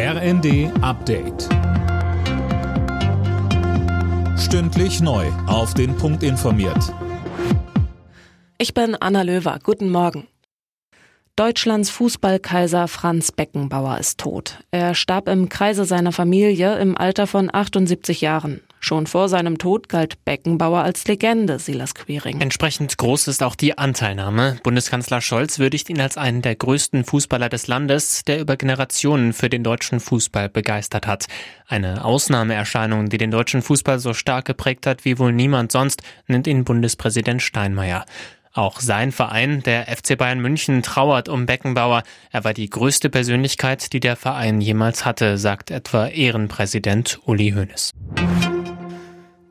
RND Update. Stündlich neu. Auf den Punkt informiert. Ich bin Anna Löwer. Guten Morgen. Deutschlands Fußballkaiser Franz Beckenbauer ist tot. Er starb im Kreise seiner Familie im Alter von 78 Jahren. Schon vor seinem Tod galt Beckenbauer als Legende, Silas Quiring. Entsprechend groß ist auch die Anteilnahme. Bundeskanzler Scholz würdigt ihn als einen der größten Fußballer des Landes, der über Generationen für den deutschen Fußball begeistert hat. Eine Ausnahmeerscheinung, die den deutschen Fußball so stark geprägt hat wie wohl niemand sonst, nennt ihn Bundespräsident Steinmeier. Auch sein Verein, der FC Bayern München, trauert um Beckenbauer. Er war die größte Persönlichkeit, die der Verein jemals hatte, sagt etwa Ehrenpräsident Uli Hoeneß.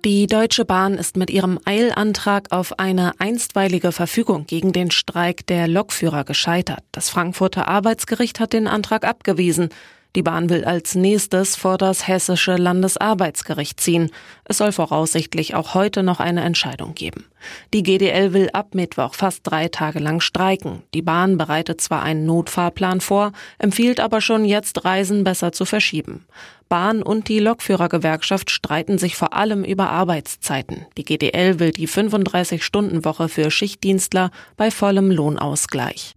Die Deutsche Bahn ist mit ihrem Eilantrag auf eine einstweilige Verfügung gegen den Streik der Lokführer gescheitert. Das Frankfurter Arbeitsgericht hat den Antrag abgewiesen. Die Bahn will als nächstes vor das hessische Landesarbeitsgericht ziehen. Es soll voraussichtlich auch heute noch eine Entscheidung geben. Die GDL will ab Mittwoch fast drei Tage lang streiken. Die Bahn bereitet zwar einen Notfahrplan vor, empfiehlt aber schon jetzt Reisen besser zu verschieben. Bahn und die Lokführergewerkschaft streiten sich vor allem über Arbeitszeiten. Die GDL will die 35-Stunden-Woche für Schichtdienstler bei vollem Lohnausgleich.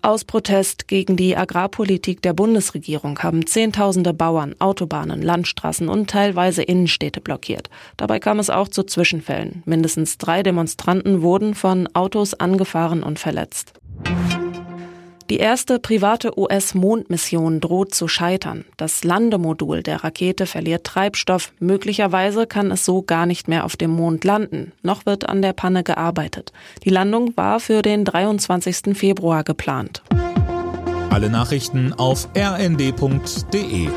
Aus Protest gegen die Agrarpolitik der Bundesregierung haben Zehntausende Bauern Autobahnen, Landstraßen und teilweise Innenstädte blockiert. Dabei kam es auch zu Zwischenfällen. Mindestens drei Demonstranten wurden von Autos angefahren und verletzt. Die erste private US-Mondmission droht zu scheitern. Das Landemodul der Rakete verliert Treibstoff. Möglicherweise kann es so gar nicht mehr auf dem Mond landen. Noch wird an der Panne gearbeitet. Die Landung war für den 23. Februar geplant. Alle Nachrichten auf rnd.de